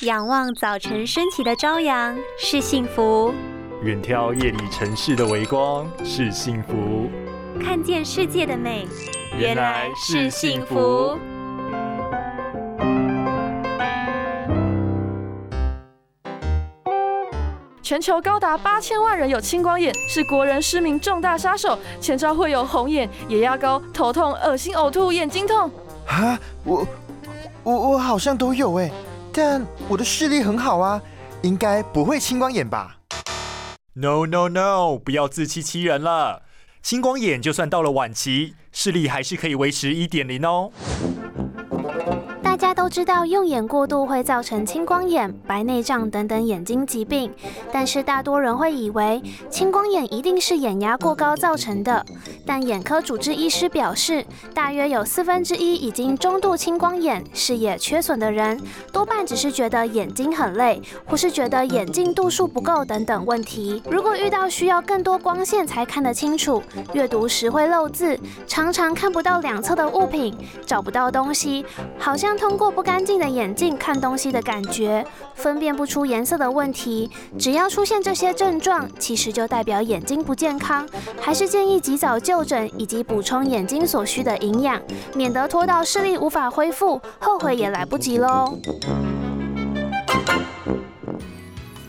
仰望早晨升起的朝阳是幸福，远眺夜里城市的微光是幸福，看见世界的美原来是幸福。全球高达八千万人有青光眼，是国人失明重大杀手。前兆会有红眼、眼压高、头痛、恶心、呕吐、眼睛痛。啊，我我我好像都有哎，但我的视力很好啊，应该不会青光眼吧？No No No，不要自欺欺人了。青光眼就算到了晚期，视力还是可以维持一点零哦。大家都知道，用眼过度会造成青光眼、白内障等等眼睛疾病，但是大多人会以为青光眼一定是眼压过高造成的。但眼科主治医师表示，大约有四分之一已经中度青光眼、视野缺损的人，多半只是觉得眼睛很累，或是觉得眼镜度数不够等等问题。如果遇到需要更多光线才看得清楚，阅读时会漏字，常常看不到两侧的物品，找不到东西，好像。通过不干净的眼镜看东西的感觉，分辨不出颜色的问题，只要出现这些症状，其实就代表眼睛不健康，还是建议及早就就诊以及补充眼睛所需的营养，免得拖到视力无法恢复，后悔也来不及喽。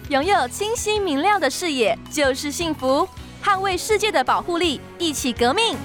拥有清晰明亮的视野就是幸福，捍卫世界的保护力，一起革命。